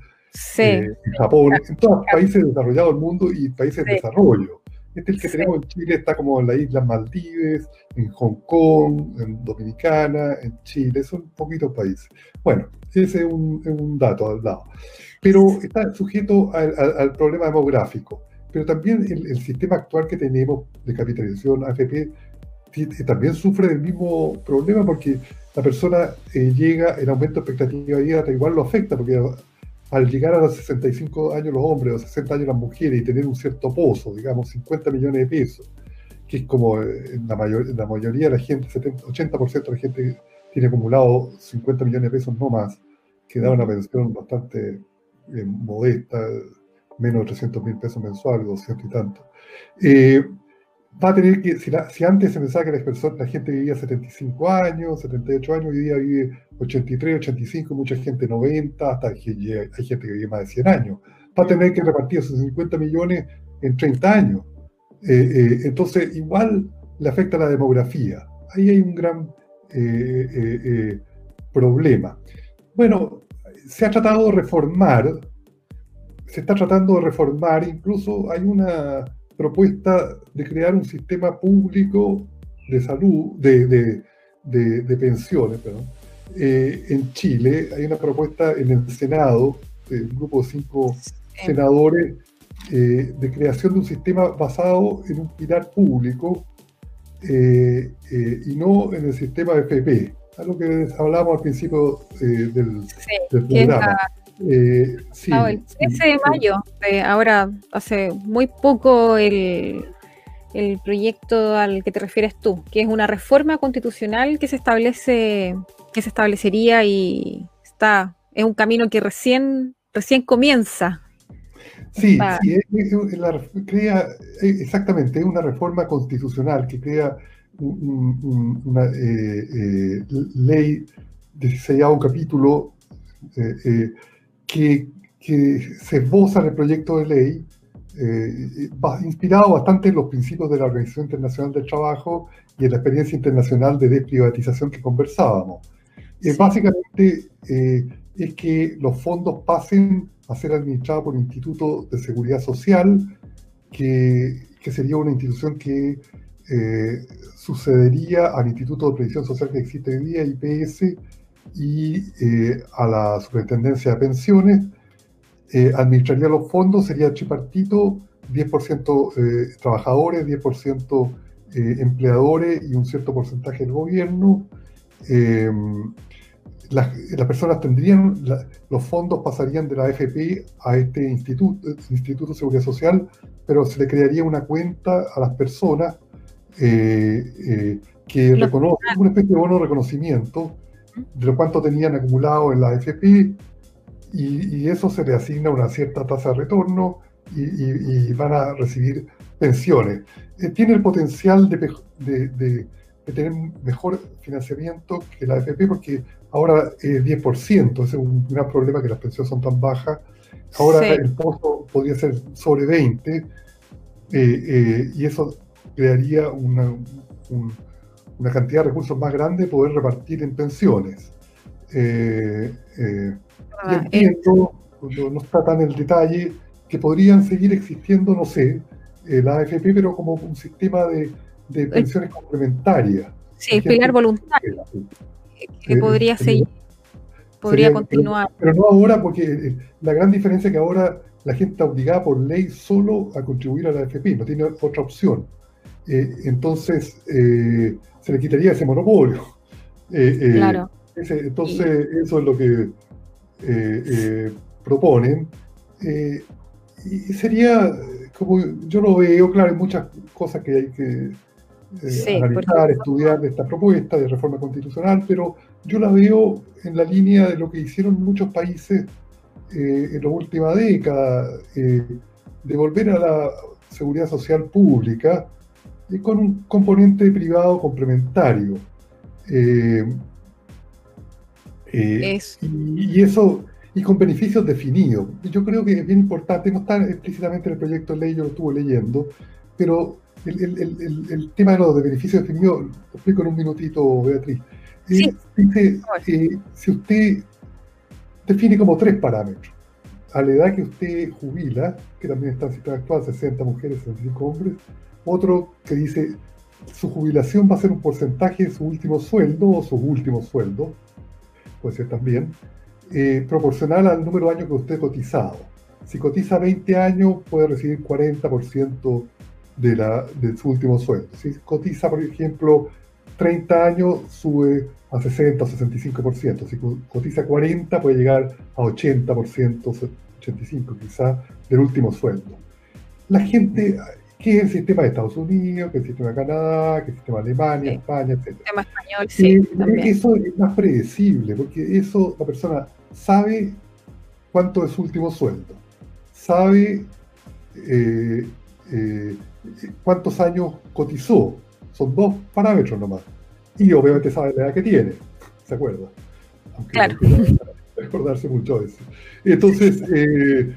en Japón, en todos los países desarrollados del mundo y países de desarrollo. Este el que tenemos en Chile, está como en las Islas Maldives, en Hong Kong, en Dominicana, en Chile, son poquitos países. Bueno, ese es un, dato al lado. Pero está sujeto al, problema demográfico. Pero también el, sistema actual que tenemos de capitalización AFP también sufre del mismo problema porque la persona eh, llega, el aumento de expectativa de vida igual lo afecta, porque al llegar a los 65 años los hombres, o 60 años las mujeres y tener un cierto pozo, digamos 50 millones de pesos, que es como eh, en la, mayor, la mayoría de la gente, 80% de la gente tiene acumulado 50 millones de pesos no más, que da una pensión bastante eh, modesta, menos de 300 mil pesos mensuales, 200 y tanto. Eh, va a tener que, si, antes se pensaba que la, gente vivía 75 años, 78 años, hoy día vive 83, 85, mucha gente 90, hasta hay gente que vive más de 100 años. Va a tener que repartir esos 50 millones en 30 años. entonces, igual le afecta la demografía. Ahí hay un gran problema. Bueno, se ha tratado de reformar, se está tratando de reformar, incluso hay una propuesta de crear un sistema público de salud, de, pensiones, eh, en Chile. Hay una propuesta en el Senado, de un grupo de cinco senadores, eh, de creación de un sistema basado en un pilar público eh, y no en el sistema FP, algo que hablábamos al principio del, programa. Eh, el 13 de mayo, ahora hace muy poco el, el proyecto al que te refieres tú, que es una reforma constitucional que se establece, que se establecería y está, es un camino que recién, recién comienza. Sí, crea, exactamente, es una reforma constitucional que crea una eh, eh, ley de un capítulo eh, que, se esboza en el proyecto de ley, eh, inspirado bastante en los principios de la Organización Internacional del Trabajo y en la experiencia internacional de desprivatización que conversábamos. Eh, básicamente eh, es que los fondos pasen a ser administrados por un Instituto de Seguridad Social, que, que sería una institución que sucedería al Instituto de Previsión Social que existe hoy día, IPS, y eh, a la Superintendencia de Pensiones. Eh, administraría los fondos, sería tripartito, 10% eh, trabajadores, 10% empleadores y un cierto porcentaje del gobierno. Las, personas tendrían, los fondos pasarían de la AFP a este instituto, Instituto de Seguridad Social, pero se le crearía una cuenta a las personas que reconocen, una especie de bono de reconocimiento de lo cuánto tenían acumulado en la AFP y, eso se le asigna una cierta tasa de retorno y, van a recibir pensiones. Eh, tiene el potencial de, tener mejor financiamiento que la AFP porque ahora es 10%, ese es un gran problema que las pensiones son tan bajas. Ahora el pozo podría ser sobre 20 eh, eh, y eso crearía una, un, una cantidad de recursos más grande poder repartir en pensiones. Eh, eh, ah, entiendo, no, está tan el detalle, que podrían seguir existiendo, no sé, la AFP, pero como un sistema de, pensiones complementarias. Sí, pegar voluntario, que eh, podría seguir, podría continuar. Pero, no ahora, porque la gran diferencia es que ahora la gente está obligada por ley solo a contribuir a la AFP, no tiene otra opción. entonces, se le quitaría ese monopolio. Eh, eh, claro. entonces, eso es lo que eh, proponen. y sería, como yo lo veo, claro, hay muchas cosas que hay que analizar, estudiar de esta propuesta de reforma constitucional, pero yo la veo en la línea de lo que hicieron muchos países en la última década, de volver a la seguridad social pública, y con un componente privado complementario. Eh, eh, y, eso, y con beneficios definidos. Yo creo que es bien importante, no está explícitamente en el proyecto de ley, yo lo estuve leyendo, pero el, tema de los beneficios definidos, lo explico en un minutito, Beatriz. Eh, dice, si usted define como tres parámetros, a la edad que usted jubila, que también está situación actual, 60 mujeres, 65 hombres, otro que dice, su jubilación va a ser un porcentaje de su último sueldo o su último sueldo, puede ser también, eh, proporcional al número de años que usted ha cotizado. Si cotiza 20 años, puede recibir 40% de, la, de su último sueldo. Si cotiza, por ejemplo, 30 años, sube a 60 o 65%. Si cotiza 40, puede llegar a 80%, 85% quizá, del último sueldo. La gente que es el sistema de Estados Unidos, que es el sistema de Canadá, que es el sistema de Alemania, España, etc. El sistema español, sí. eso es más predecible, porque eso la persona sabe cuánto es su último sueldo, sabe eh, eh, cuántos años cotizó, son dos parámetros nomás, y obviamente sabe la edad que tiene, ¿se acuerda? Aunque claro. no recordarse mucho de eso. Entonces, eh,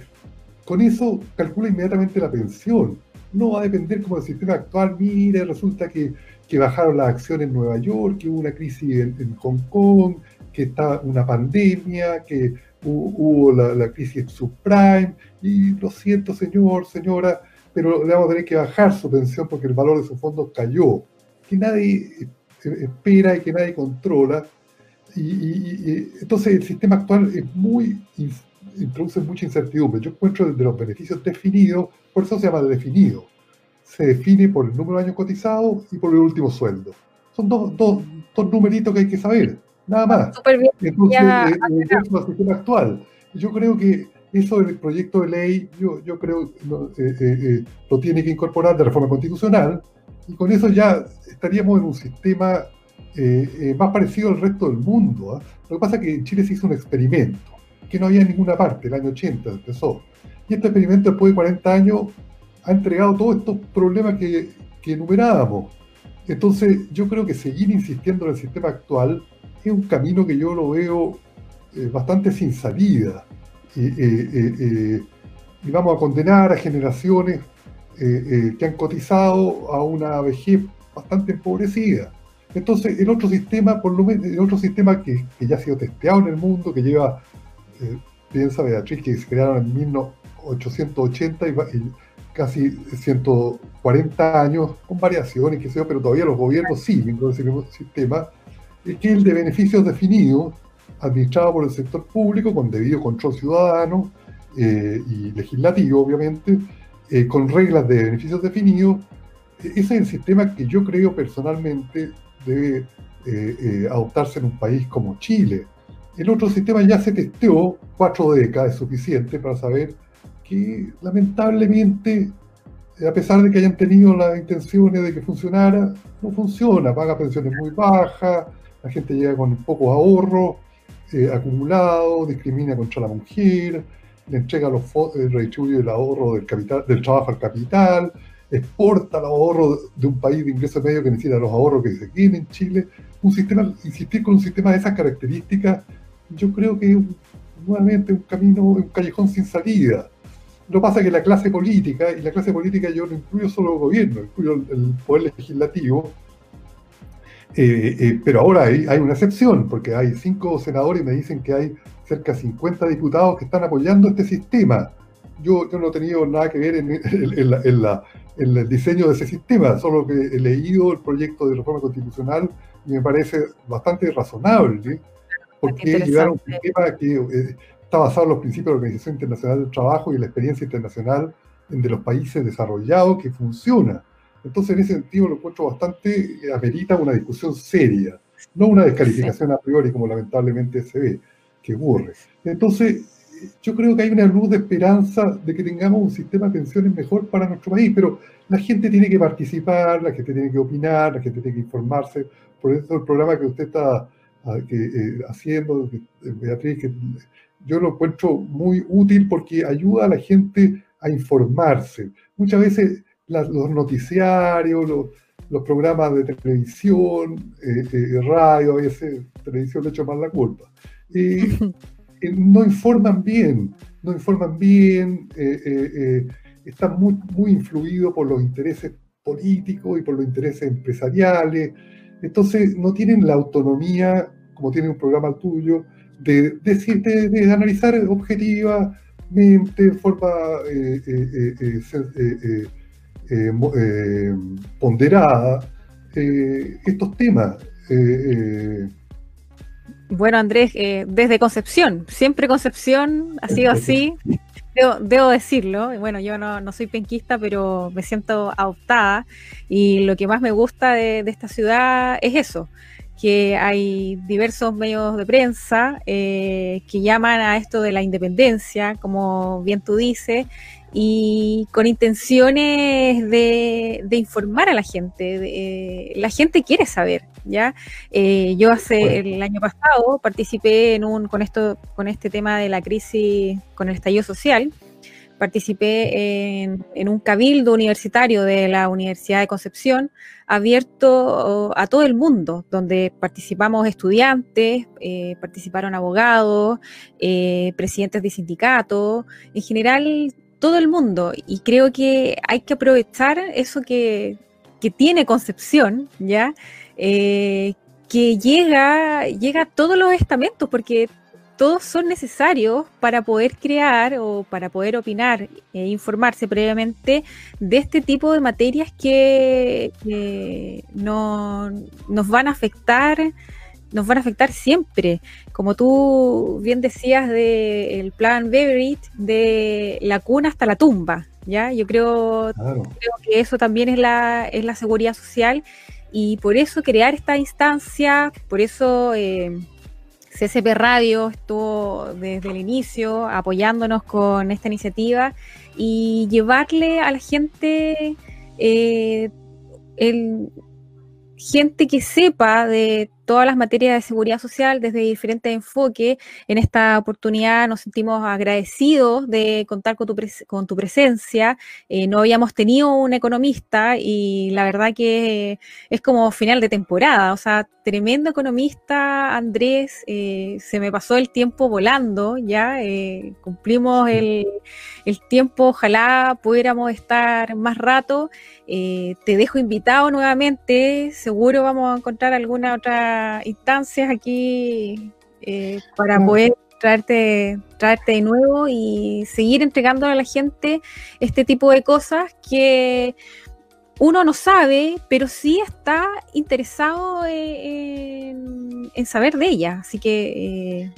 con eso calcula inmediatamente la pensión. No va a depender como el sistema actual, mire, resulta que, bajaron las acciones en Nueva York, que hubo una crisis en, Hong Kong, que está una pandemia, que hubo, la, la, crisis subprime, y lo siento señor, señora, pero le vamos a tener que bajar su pensión porque el valor de su fondo cayó, que nadie espera y que nadie controla. Y, entonces el sistema actual es muy introduce mucha incertidumbre. Yo encuentro de los beneficios definidos, por eso se llama definido. Se define por el número de años cotizados y por el último sueldo. Son dos, dos, dos numeritos que hay que saber, nada más. Súper bien. Entonces, eh, el sistema actual. Yo creo que eso del proyecto de ley, yo, yo creo lo, eh, eh, lo tiene que incorporar de reforma constitucional y con eso ya estaríamos en un sistema más parecido al resto del mundo. ¿ah? Lo que pasa es que en Chile se hizo un experimento que no había en ninguna parte, el año 80 empezó. Y este experimento después de 40 años ha entregado todos estos problemas que, enumerábamos. Entonces yo creo que seguir insistiendo en el sistema actual es un camino que yo lo veo eh, bastante sin salida. Eh, eh, y vamos a condenar a generaciones que han cotizado a una vejez bastante empobrecida. Entonces, el otro sistema, por lo menos, el otro sistema que, que, ya ha sido testeado en el mundo, que lleva eh, piensa Beatriz que se crearon en 1880 y, casi 140 años con variaciones, que pero todavía los gobiernos siguen con ese sistema, es que el de beneficios definidos, administrado por el sector público con debido control ciudadano eh, y legislativo, obviamente, eh, con reglas de beneficios definidos. Ese es el sistema que yo creo personalmente debe adoptarse en un país como Chile. El otro sistema ya se testeó, cuatro décadas es suficiente para saber que lamentablemente, a pesar de que hayan tenido las intenciones de que funcionara, no funciona, paga pensiones muy bajas, la gente llega con poco ahorro eh, acumulado, discrimina contra la mujer, le entrega los eh, redistribuye el ahorro del, capital, del trabajo al capital, exporta el ahorro de un país de ingresos medio que necesita los ahorros que se tienen en Chile. Un sistema, insistir con un sistema de esas características yo creo que es nuevamente un camino, un callejón sin salida. Lo pasa que la clase política, y la clase política yo no incluyo solo el gobierno, incluyo el, poder legislativo, eh, eh, pero ahora hay, una excepción, porque hay cinco senadores y me dicen que hay cerca de 50 diputados que están apoyando este sistema. Yo, yo no he tenido nada que ver en, en el diseño de ese sistema, solo que he leído el proyecto de reforma constitucional y me parece bastante razonable porque llegar a un sistema que eh, está basado en los principios de la Organización Internacional del Trabajo y la experiencia internacional de los países desarrollados que funciona. Entonces, en ese sentido, lo encuentro bastante, eh, amerita una discusión seria, no una descalificación a priori, como lamentablemente se ve, que ocurre. Entonces, yo creo que hay una luz de esperanza de que tengamos un sistema de pensiones mejor para nuestro país, pero la gente tiene que participar, la gente tiene que opinar, la gente tiene que informarse. Por eso el programa que usted está que, eh, haciendo, eh, Beatriz, que yo lo encuentro muy útil porque ayuda a la gente a informarse. Muchas veces los noticiarios, los, programas de televisión, eh, radio, a veces televisión le echa más la culpa. no informan bien, no informan bien, están muy, influidos por los intereses políticos y por los intereses empresariales. Entonces no tienen la autonomía, como tiene un programa tuyo, de, analizar objetivamente, de forma eh, eh, eh, ponderada, estos temas. Bueno, Andrés, desde Concepción, siempre Concepción ha sido así. Debo, decirlo, bueno, yo no, soy penquista, pero me siento adoptada y lo que más me gusta de, esta ciudad es eso, que hay diversos medios de prensa eh, que llaman a esto de la independencia, como bien tú dices, y con intenciones de, informar a la gente. la gente quiere saber, ¿ya? Eh, yo hace el año pasado participé en un, con, esto, con este tema de la crisis, con el estallido social, participé en, un cabildo universitario de la Universidad de Concepción, abierto a todo el mundo, donde participamos estudiantes, eh, participaron abogados, eh, presidentes de sindicatos, en general todo el mundo y creo que hay que aprovechar eso que, tiene Concepción, ¿ya? Eh, que llega, llega a todos los estamentos, porque todos son necesarios para poder crear o para poder opinar e informarse previamente de este tipo de materias que, no, nos van a afectar nos van a afectar siempre. Como tú bien decías del plan Beveridge, de la cuna hasta la tumba, ¿ya? Yo creo, creo, que eso también es la, es la seguridad social y por eso crear esta instancia, por eso eh, CSP Radio estuvo desde el inicio apoyándonos con esta iniciativa y llevarle a la gente eh, el, gente que sepa de todas las materias de seguridad social desde diferentes enfoques. En esta oportunidad nos sentimos agradecidos de contar con tu, con tu presencia. Eh, no habíamos tenido un economista y la verdad que es como final de temporada. O sea, tremendo economista, Andrés. Eh, se me pasó el tiempo volando, ya. Eh, cumplimos el, el, tiempo. Ojalá pudiéramos estar más rato. te dejo invitado nuevamente. Seguro vamos a encontrar alguna otra instancias aquí eh, para poder traerte, traerte de nuevo y seguir entregando a la gente este tipo de cosas que uno no sabe, pero sí está interesado en, saber de ella. Así que eh,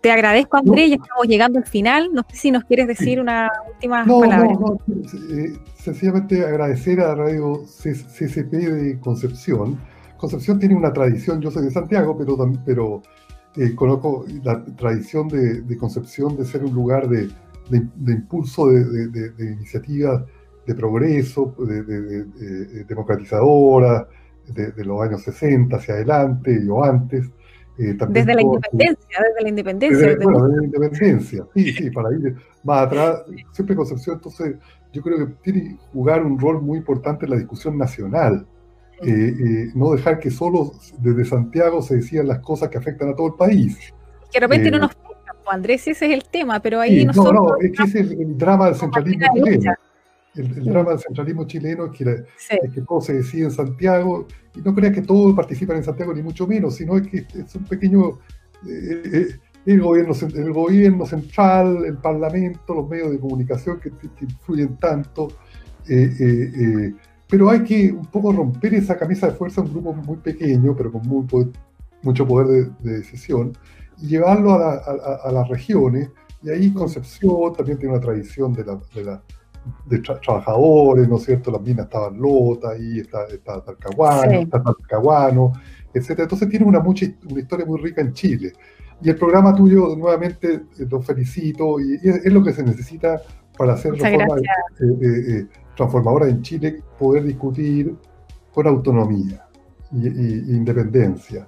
te agradezco, André, ya estamos llegando al final. No sé si nos quieres decir una última palabra. No, eh, sencillamente agradecer a Radio CCP de Concepción Concepción tiene una tradición, yo soy de Santiago, pero, pero eh, conozco la tradición de, Concepción de ser un lugar de, impulso de, iniciativas de progreso, de, democratizadoras, de, los años 60 hacia adelante o antes. Eh, desde la independencia, desde la independencia. bueno, desde la independencia, sí, sí, para ir más atrás, siempre Concepción, entonces yo creo que tiene que jugar un rol muy importante en la discusión nacional. Eh, eh, no dejar que solo desde Santiago se decían las cosas que afectan a todo el país. Que de repente no eh, nos pues, Andrés, ese es el tema, pero ahí nosotros... No, no, es que ese es el, drama del centralismo chileno. El, drama del centralismo chileno es que, todo se decide en Santiago, y no creas que todos participan en Santiago, ni mucho menos, sino es que es un pequeño... el, gobierno, el gobierno central, el parlamento, los medios de comunicación que, influyen tanto, pero hay que un poco romper esa camisa de fuerza, un grupo muy pequeño, pero con muy, mucho poder de, decisión, y llevarlo a, las regiones. Y ahí Concepción también tiene una tradición de, de, trabajadores, ¿no es cierto? Las minas estaban lotas, ahí está, está Talcahuano, está Talcahuano, etc. Entonces tiene una, mucha, una historia muy rica en Chile. Y el programa tuyo, nuevamente, eh, lo felicito, y es, lo que se necesita para hacer reformas transformadora en Chile poder discutir con autonomía e independencia.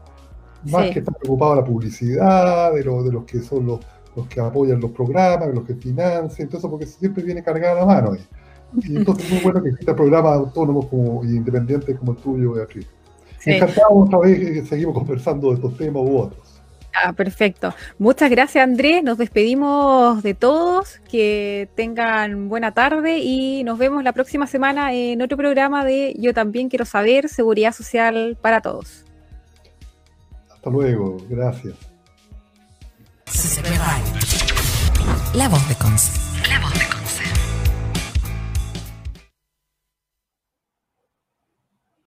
Más que estar preocupado de la publicidad, de, de los que son los, los, que apoyan los programas, de los que financian, entonces porque siempre viene cargada la mano ahí. Y entonces es muy bueno que exista programas autónomos como, independientes como el tuyo, Beatriz. Encantado otra vez que seguimos conversando de estos temas u otros. Ah, perfecto. Muchas gracias, Andrés. Nos despedimos de todos. Que tengan buena tarde y nos vemos la próxima semana en otro programa de Yo también quiero saber seguridad social para todos. Hasta luego. Gracias. La voz de Conce. La voz de